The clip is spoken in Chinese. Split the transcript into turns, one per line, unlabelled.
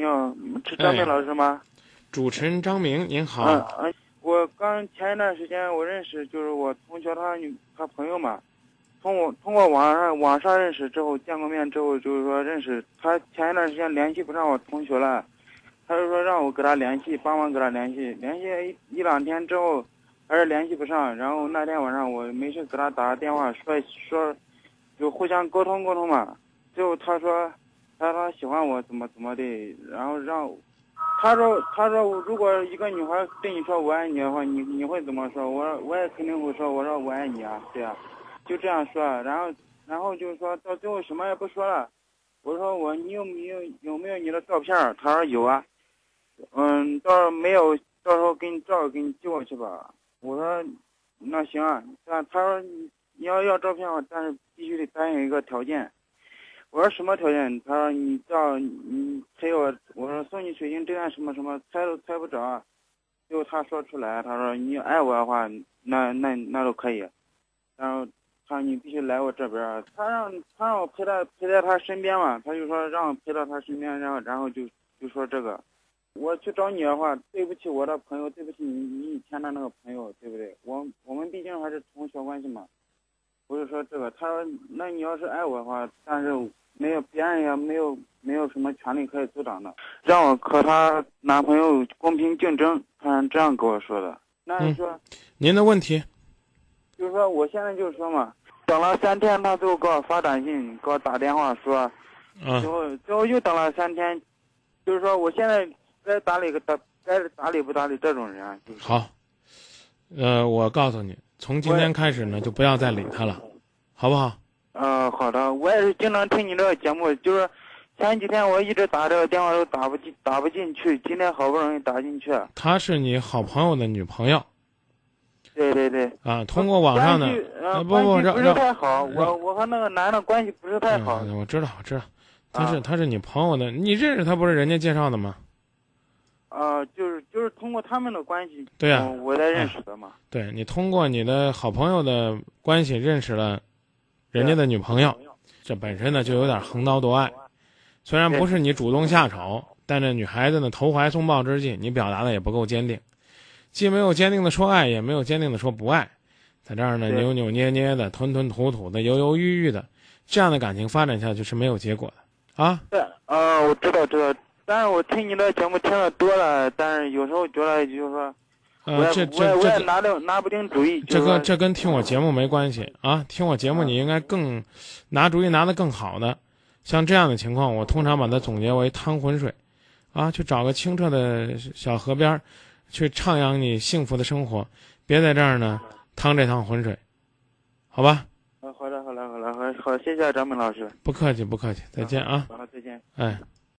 你好，是张明老师吗？
主持人张明，您好。
嗯嗯，我刚前一段时间我认识，就是我同学他女他朋友嘛，通过通过网上网上认识之后见过面之后，就是说认识他前一段时间联系不上我同学了，他就说让我给他联系，帮忙给他联系，联系一一两天之后还是联系不上，然后那天晚上我没事给他打个电话说说，就互相沟通沟通嘛，最后他说他说喜欢我怎么怎么的，然后让。他说：“他说，如果一个女孩对你说我爱你的话，你你会怎么说？我我也肯定会说，我说我爱你啊，对啊，就这样说。然后，然后就是说到最后什么也不说了。我说我你有没有有没有你的照片？他说有啊。嗯，到时候没有，到时候给你照给你寄过去吧。我说那行啊。但他说你要要照片的话，但是必须得答应一个条件。”我说什么条件？他说你叫你陪我。我说送你水晶这样什么什么，猜都猜不着。最后他说出来，他说你爱我的话，那那那都可以。然后他说你必须来我这边。他让他让我陪他陪在他身边嘛，他就说让我陪到他身边，然后然后就就说这个。我去找你的话，对不起我的朋友，对不起你你以前的那个朋友，对不对？我我们毕竟还是同学关系嘛。我就说这个，他说那你要是爱我的话，但是。没有，别人也没有，没有什么权利可以阻挡的。让我和她男朋友公平竞争，他这样跟我说的。那你说，
您的问题，
就是说，我现在就是说嘛，等了三天，他最后给我发短信，给我打电话说，嗯最后最后又等了三天，就是说，我现在该打理个搭，该打理不打理这种人。
就是好，呃，我告诉你，从今天开始呢，就不要再理他了，好不好？
嗯，好的，我也是经常听你这个节目，就是前几天我一直打这个电话都打不进，打不进去，今天好不容易打进去。
她是你好朋友的女朋友。
对对对。
啊，通过网上的，不不，
不是太好，我我和那个男的关系不是太好。
我知道，我知道，他是他是你朋友的，你认识他不是人家介绍的吗？
啊，就是就是通过他们的关系。
对呀。
我才认识的嘛。
对你通过你的好朋友的关系认识了。人家的女朋友，这本身呢就有点横刀夺爱。虽然不是你主动下手，但这女孩子呢投怀送抱之际，你表达的也不够坚定，既没有坚定的说爱，也没有坚定的说不爱，在这儿呢扭扭捏捏的、吞吞吐吐的、犹犹豫豫的，这样的感情发展下去是没有结果的啊。
对，啊，我知道知道，但是我听你的节目听的多了，但是有时候觉得就是说。
呃，这这这
拿定拿不定主意。
这跟这跟听我节目没关系啊！听我节目，你应该更拿主意拿的更好的。像这样的情况，我通常把它总结为趟浑水，啊，去找个清澈的小河边，去徜徉你幸福的生活，别在这儿呢趟这趟浑水，好吧？
啊，好的，好的，好的，好，好，谢谢张明老师。
不客气，不客气，再见啊！
好，再见。
哎。